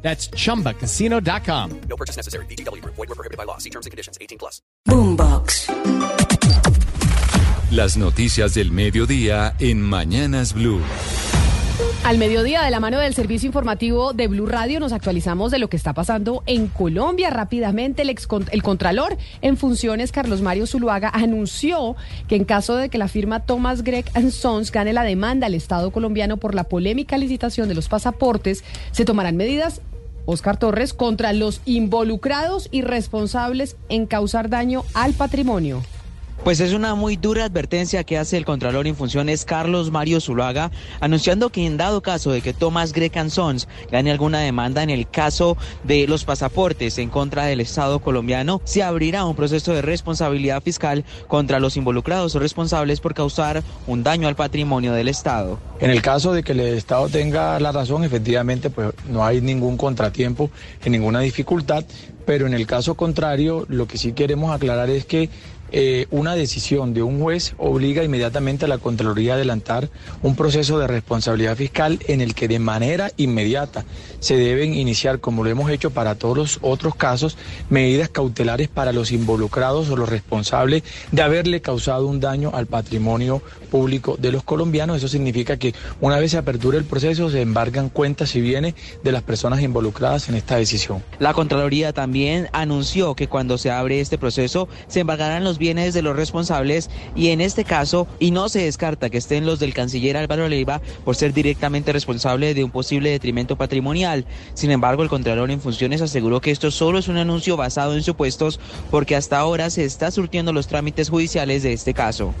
That's chumbacasino.com. No purchase necessary. BGW. Void were prohibited by law. See terms and conditions. 18 plus. Boombox. Las noticias del mediodía en Mañanas Blue. Al mediodía, de la mano del servicio informativo de Blue Radio, nos actualizamos de lo que está pasando en Colombia. Rápidamente, el, ex, el Contralor en funciones, Carlos Mario Zuluaga, anunció que en caso de que la firma Thomas Gregg Sons gane la demanda al Estado colombiano por la polémica licitación de los pasaportes, se tomarán medidas Oscar Torres contra los involucrados y responsables en causar daño al patrimonio. Pues es una muy dura advertencia que hace el Contralor en funciones Carlos Mario Zuluaga, anunciando que en dado caso de que Thomas Grecan Sons gane alguna demanda en el caso de los pasaportes en contra del Estado colombiano, se abrirá un proceso de responsabilidad fiscal contra los involucrados o responsables por causar un daño al patrimonio del Estado. En el caso de que el Estado tenga la razón, efectivamente, pues no hay ningún contratiempo, ninguna dificultad, pero en el caso contrario, lo que sí queremos aclarar es que eh, una decisión de un juez obliga inmediatamente a la Contraloría a adelantar un proceso de responsabilidad fiscal en el que de manera inmediata se deben iniciar, como lo hemos hecho para todos los otros casos, medidas cautelares para los involucrados o los responsables de haberle causado un daño al patrimonio público de los colombianos. Eso significa que una vez se aperture el proceso se embargan cuentas y bienes de las personas involucradas en esta decisión. La Contraloría también anunció que cuando se abre este proceso se embargarán los bienes de los responsables y en este caso, y no se descarta que estén los del canciller Álvaro Leiva por ser directamente responsable de un posible detrimento patrimonial. Sin embargo, el Contralor en funciones aseguró que esto solo es un anuncio basado en supuestos porque hasta ahora se está surtiendo los trámites judiciales de este caso.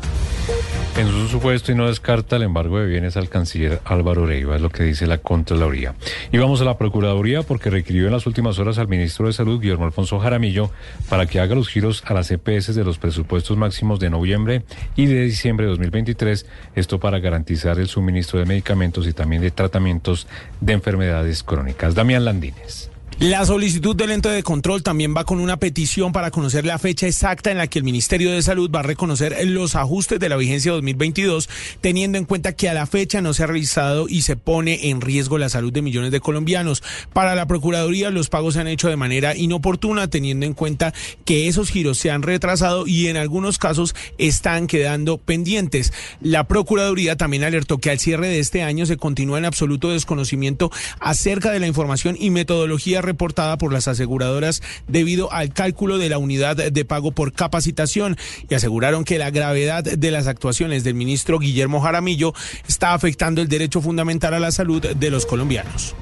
En su supuesto y no descarta el embargo de bienes al canciller Álvaro Leiva, es lo que dice la Contraloría. Y vamos a la Procuraduría porque requirió en las últimas horas al ministro de Salud, Guillermo Alfonso Jaramillo, para que haga los giros a las EPS de los presupuestos máximos de noviembre y de diciembre de 2023, esto para garantizar el suministro de medicamentos y también de tratamientos de enfermedades crónicas. Damián Landines. La solicitud del ente de control también va con una petición para conocer la fecha exacta en la que el Ministerio de Salud va a reconocer los ajustes de la vigencia 2022, teniendo en cuenta que a la fecha no se ha realizado y se pone en riesgo la salud de millones de colombianos. Para la Procuraduría, los pagos se han hecho de manera inoportuna, teniendo en cuenta que esos giros se han retrasado y en algunos casos están quedando pendientes. La Procuraduría también alertó que al cierre de este año se continúa en absoluto desconocimiento acerca de la información y metodología reportada por las aseguradoras debido al cálculo de la unidad de pago por capacitación y aseguraron que la gravedad de las actuaciones del ministro Guillermo Jaramillo está afectando el derecho fundamental a la salud de los colombianos.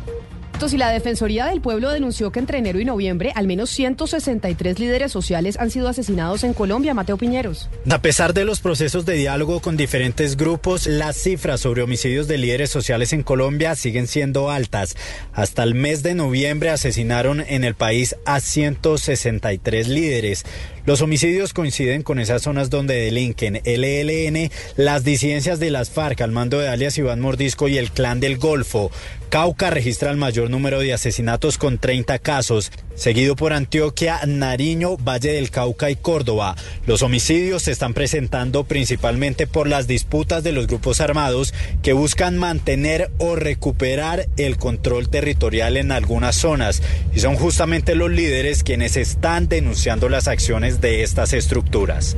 Y la Defensoría del Pueblo denunció que entre enero y noviembre al menos 163 líderes sociales han sido asesinados en Colombia. Mateo Piñeros. A pesar de los procesos de diálogo con diferentes grupos, las cifras sobre homicidios de líderes sociales en Colombia siguen siendo altas. Hasta el mes de noviembre asesinaron en el país a 163 líderes. Los homicidios coinciden con esas zonas donde delinquen el ELN, las disidencias de las FARC al mando de alias Iván Mordisco y el Clan del Golfo. Cauca registra el mayor número de asesinatos con 30 casos, seguido por Antioquia, Nariño, Valle del Cauca y Córdoba. Los homicidios se están presentando principalmente por las disputas de los grupos armados que buscan mantener o recuperar el control territorial en algunas zonas y son justamente los líderes quienes están denunciando las acciones de estas estructuras.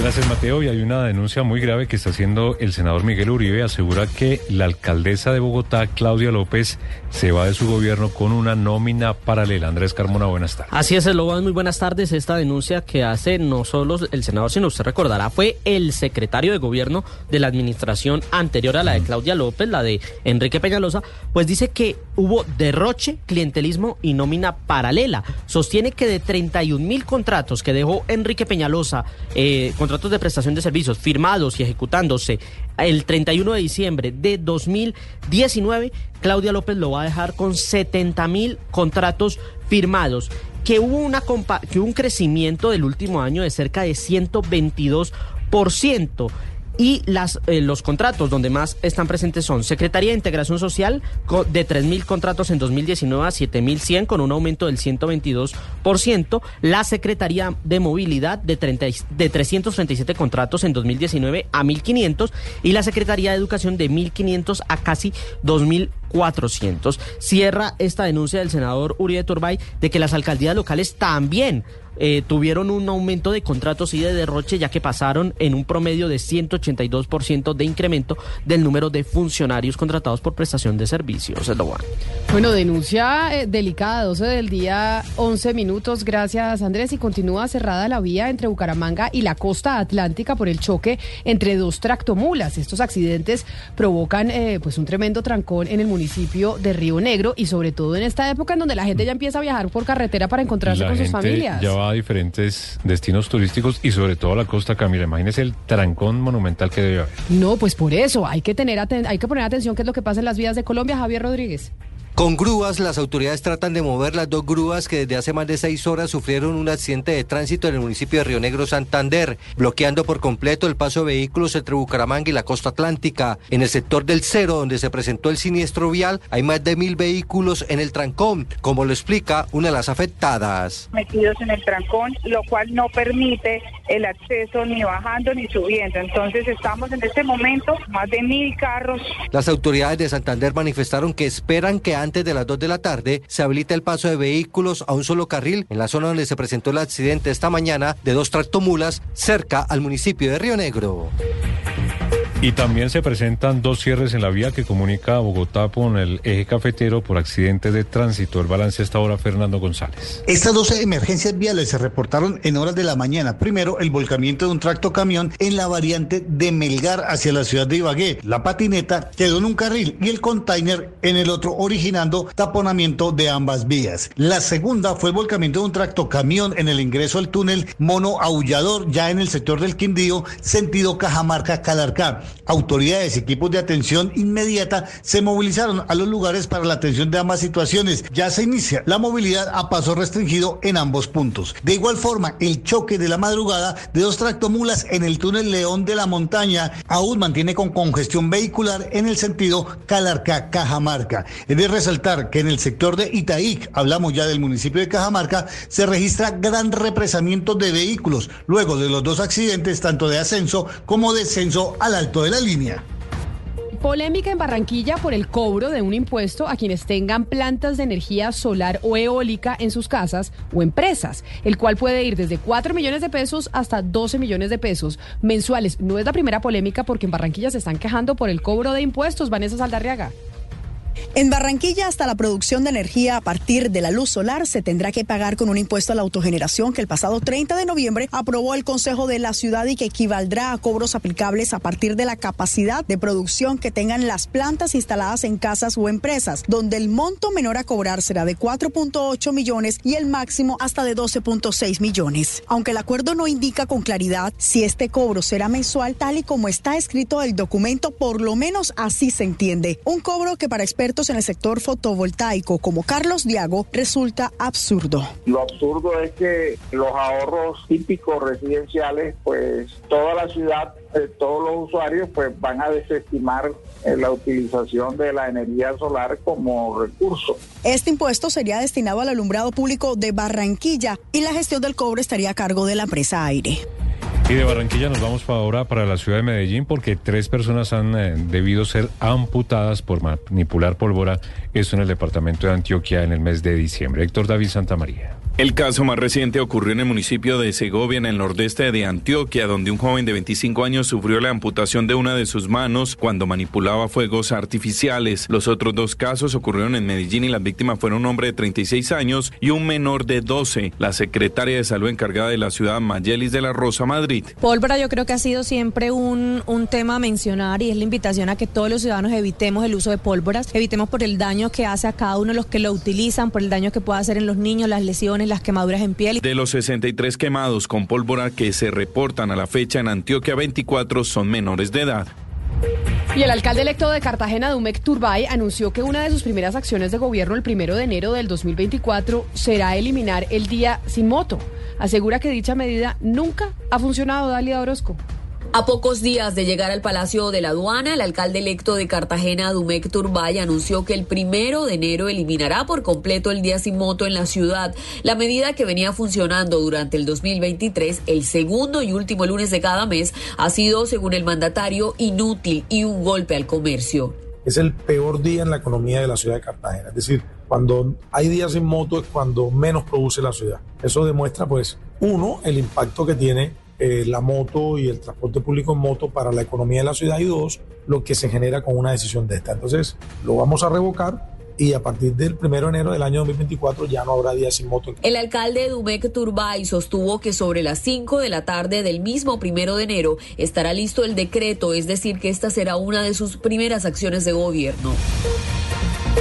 Gracias, Mateo. Y hay una denuncia muy grave que está haciendo el senador Miguel Uribe. Asegura que la alcaldesa de Bogotá, Claudia López, se va de su gobierno con una nómina paralela. Andrés Carmona, buenas tardes. Así es, Loban, muy buenas tardes. Esta denuncia que hace no solo el senador, sino usted recordará, fue el secretario de gobierno de la administración anterior a la de Claudia López, la de Enrique Peñalosa, pues dice que hubo derroche, clientelismo y nómina paralela. Sostiene que de 31 mil contratos que dejó Enrique Peñalosa, eh, contratos de prestación de servicios firmados y ejecutándose el 31 de diciembre de 2019, Claudia López lo va a dejar con 70 mil contratos firmados que hubo, una que hubo un crecimiento del último año de cerca de 122%. Y las, eh, los contratos donde más están presentes son Secretaría de Integración Social de 3.000 contratos en 2019 a 7.100 con un aumento del 122%, la Secretaría de Movilidad de, 30 y- de 337 contratos en 2019 a 1.500 y la Secretaría de Educación de 1.500 a casi 2.400. Cierra esta denuncia del senador Uribe Turbay de que las alcaldías locales también eh, tuvieron un aumento de contratos y de derroche, ya que pasaron en un promedio de 182% de incremento del número de funcionarios contratados por prestación de servicios. Bueno. Bueno, denuncia eh, delicada, 12 del día, 11 minutos. Gracias, Andrés. Y continúa cerrada la vía entre Bucaramanga y la costa atlántica por el choque entre dos tractomulas. Estos accidentes provocan eh, pues un tremendo trancón en el municipio de Río Negro y sobre todo en esta época en donde la gente ya empieza a viajar por carretera para encontrarse La con sus familias. ya va a diferentes destinos turísticos y sobre todo a la costa Camila. Imagínese el trancón monumental que debe haber. No, pues por eso hay que tener hay que poner atención qué es lo que pasa en las vías de Colombia, Javier Rodríguez. Con grúas, las autoridades tratan de mover las dos grúas que desde hace más de seis horas sufrieron un accidente de tránsito en el municipio de Río Negro, Santander, bloqueando por completo el paso de vehículos entre Bucaramanga y la costa atlántica. En el sector del Cero, donde se presentó el siniestro vial, hay más de mil vehículos en el trancón, como lo explica una de las afectadas. metidos en el trancón, lo cual no permite el acceso ni bajando ni subiendo. Entonces estamos en este momento más de mil carros. Las autoridades de Santander manifestaron que esperan que antes de las 2 de la tarde se habilite el paso de vehículos a un solo carril en la zona donde se presentó el accidente esta mañana de dos tractomulas cerca al municipio de Río Negro. Y también se presentan dos cierres en la vía que comunica a Bogotá con el eje cafetero por accidentes de tránsito. El balance hasta ahora Fernando González. Estas 12 emergencias viales se reportaron en horas de la mañana. Primero, el volcamiento de un tracto camión en la variante de Melgar hacia la ciudad de Ibagué. La patineta quedó en un carril y el container en el otro, originando taponamiento de ambas vías. La segunda fue el volcamiento de un tracto camión en el ingreso al túnel Mono Aullador, ya en el sector del Quindío, sentido Cajamarca-Calarcá. Autoridades y equipos de atención inmediata se movilizaron a los lugares para la atención de ambas situaciones. Ya se inicia la movilidad a paso restringido en ambos puntos. De igual forma, el choque de la madrugada de dos tractomulas en el túnel León de la Montaña aún mantiene con congestión vehicular en el sentido Calarcá-Cajamarca. Es de resaltar que en el sector de Itaic, hablamos ya del municipio de Cajamarca, se registra gran represamiento de vehículos luego de los dos accidentes, tanto de ascenso como descenso al alto de la línea. Polémica en Barranquilla por el cobro de un impuesto a quienes tengan plantas de energía solar o eólica en sus casas o empresas, el cual puede ir desde 4 millones de pesos hasta 12 millones de pesos mensuales. No es la primera polémica porque en Barranquilla se están quejando por el cobro de impuestos. Vanessa Saldarriaga. En Barranquilla, hasta la producción de energía a partir de la luz solar se tendrá que pagar con un impuesto a la autogeneración que el pasado 30 de noviembre aprobó el Consejo de la Ciudad y que equivaldrá a cobros aplicables a partir de la capacidad de producción que tengan las plantas instaladas en casas o empresas, donde el monto menor a cobrar será de 4.8 millones y el máximo hasta de 12.6 millones. Aunque el acuerdo no indica con claridad si este cobro será mensual, tal y como está escrito el documento, por lo menos así se entiende. Un cobro que para expertos en el sector fotovoltaico como Carlos Diago resulta absurdo. Lo absurdo es que los ahorros típicos residenciales, pues toda la ciudad, eh, todos los usuarios, pues van a desestimar eh, la utilización de la energía solar como recurso. Este impuesto sería destinado al alumbrado público de Barranquilla y la gestión del cobre estaría a cargo de la empresa Aire. Y de Barranquilla nos vamos ahora para la ciudad de Medellín porque tres personas han eh, debido ser amputadas por manipular pólvora. Esto en el departamento de Antioquia en el mes de diciembre. Héctor David Santamaría. El caso más reciente ocurrió en el municipio de Segovia, en el nordeste de Antioquia, donde un joven de 25 años sufrió la amputación de una de sus manos cuando manipulaba fuegos artificiales. Los otros dos casos ocurrieron en Medellín y las víctimas fueron un hombre de 36 años y un menor de 12. La secretaria de salud encargada de la ciudad, Mayelis de la Rosa, Madrid. Pólvora yo creo que ha sido siempre un, un tema a mencionar y es la invitación a que todos los ciudadanos evitemos el uso de pólvoras, evitemos por el daño que hace a cada uno los que lo utilizan, por el daño que puede hacer en los niños, las lesiones, las quemaduras en piel. De los 63 quemados con pólvora que se reportan a la fecha en Antioquia, 24 son menores de edad. Y el alcalde electo de Cartagena, Dumek Turbay, anunció que una de sus primeras acciones de gobierno el primero de enero del 2024 será eliminar el día sin moto. Asegura que dicha medida nunca ha funcionado, Dalia Orozco. A pocos días de llegar al Palacio de la Aduana, el alcalde electo de Cartagena, Dumek Turbay, anunció que el primero de enero eliminará por completo el día sin moto en la ciudad. La medida que venía funcionando durante el 2023, el segundo y último lunes de cada mes, ha sido, según el mandatario, inútil y un golpe al comercio. Es el peor día en la economía de la ciudad de Cartagena. Es decir, cuando hay días sin moto es cuando menos produce la ciudad. Eso demuestra, pues, uno, el impacto que tiene eh, la moto y el transporte público en moto para la economía de la ciudad y dos, lo que se genera con una decisión de esta. Entonces, lo vamos a revocar y a partir del 1 de enero del año 2024 ya no habrá días sin moto. El alcalde Dumek Turbay sostuvo que sobre las 5 de la tarde del mismo 1 de enero estará listo el decreto, es decir, que esta será una de sus primeras acciones de gobierno.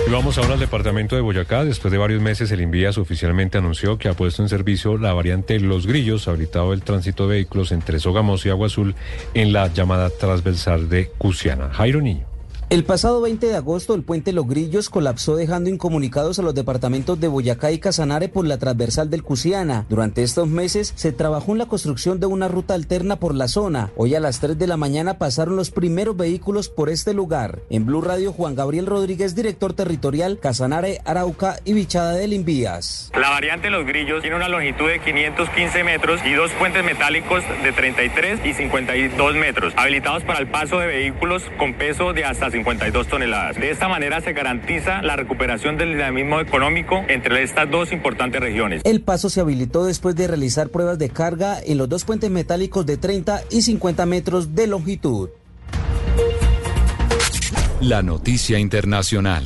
Y vamos ahora al departamento de Boyacá. Después de varios meses, el Invías oficialmente anunció que ha puesto en servicio la variante Los Grillos, habilitado el tránsito de vehículos entre Sogamos y Agua Azul en la llamada transversal de Cusiana. Jairo Niño. El pasado 20 de agosto, el puente Los Grillos colapsó dejando incomunicados a los departamentos de Boyacá y Casanare por la transversal del Cusiana. Durante estos meses se trabajó en la construcción de una ruta alterna por la zona. Hoy a las 3 de la mañana pasaron los primeros vehículos por este lugar. En Blue Radio, Juan Gabriel Rodríguez, director territorial Casanare, Arauca y Bichada del Invías. La variante Los Grillos tiene una longitud de 515 metros y dos puentes metálicos de 33 y 52 metros, habilitados para el paso de vehículos con peso de hasta 52 toneladas. De esta manera se garantiza la recuperación del dinamismo económico entre estas dos importantes regiones. El paso se habilitó después de realizar pruebas de carga en los dos puentes metálicos de 30 y 50 metros de longitud. La noticia internacional.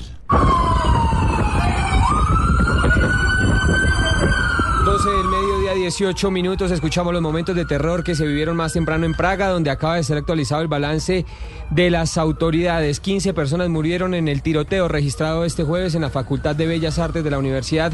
12 del mediodía, 18 minutos. Escuchamos los momentos de terror que se vivieron más temprano en Praga, donde acaba de ser actualizado el balance de las autoridades. 15 personas murieron en el tiroteo registrado este jueves en la Facultad de Bellas Artes de la Universidad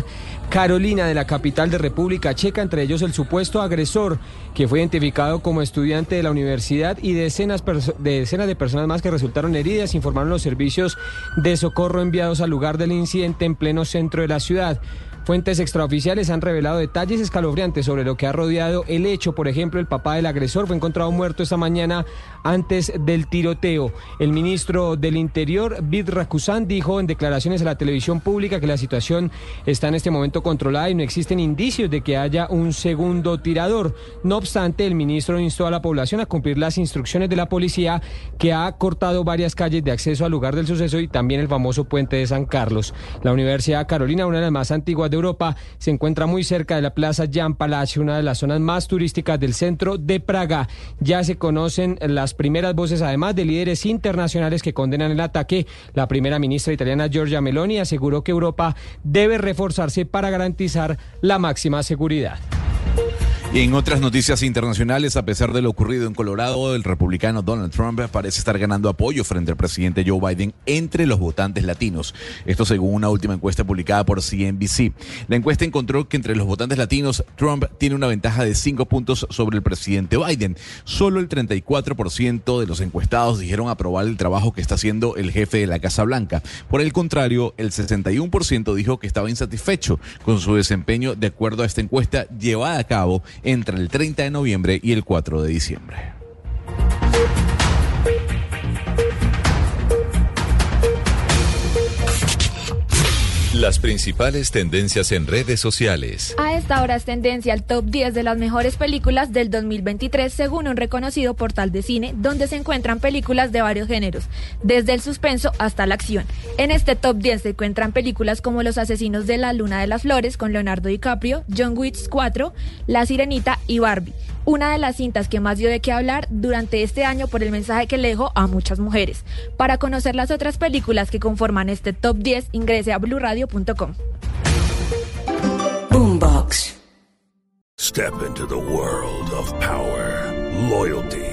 Carolina de la capital de República Checa, entre ellos el supuesto agresor que fue identificado como estudiante de la universidad y decenas, de decenas de personas más que resultaron heridas, informaron los servicios de socorro enviados al lugar del incidente en pleno centro de la ciudad. Fuentes extraoficiales han revelado detalles escalofriantes sobre lo que ha rodeado el hecho. Por ejemplo, el papá del agresor fue encontrado muerto esta mañana antes del tiroteo. El ministro del Interior, Vid Rakusan, dijo en declaraciones a la televisión pública que la situación está en este momento controlada y no existen indicios de que haya un segundo tirador. No obstante, el ministro instó a la población a cumplir las instrucciones de la policía que ha cortado varias calles de acceso al lugar del suceso y también el famoso puente de San Carlos. La Universidad Carolina, una de las más antiguas de Europa, se encuentra muy cerca de la Plaza Jan Palacio, una de las zonas más turísticas del centro de Praga. Ya se conocen las primeras voces, además de líderes internacionales que condenan el ataque. La primera ministra italiana Giorgia Meloni aseguró que Europa debe reforzarse para garantizar la máxima seguridad. Y en otras noticias internacionales, a pesar de lo ocurrido en Colorado, el republicano Donald Trump parece estar ganando apoyo frente al presidente Joe Biden entre los votantes latinos. Esto según una última encuesta publicada por CNBC. La encuesta encontró que entre los votantes latinos, Trump tiene una ventaja de cinco puntos sobre el presidente Biden. Solo el 34% de los encuestados dijeron aprobar el trabajo que está haciendo el jefe de la Casa Blanca. Por el contrario, el 61% dijo que estaba insatisfecho con su desempeño de acuerdo a esta encuesta llevada a cabo entre el 30 de noviembre y el 4 de diciembre. Las principales tendencias en redes sociales. A esta hora es tendencia al top 10 de las mejores películas del 2023 según un reconocido portal de cine donde se encuentran películas de varios géneros, desde el suspenso hasta la acción. En este top 10 se encuentran películas como Los asesinos de la luna de las flores con Leonardo DiCaprio, John Wick 4, La sirenita y Barbie. Una de las cintas que más dio de qué hablar durante este año por el mensaje que le dejó a muchas mujeres. Para conocer las otras películas que conforman este top 10, ingrese a bluradio.com. Boombox. Step into the world of power, loyalty,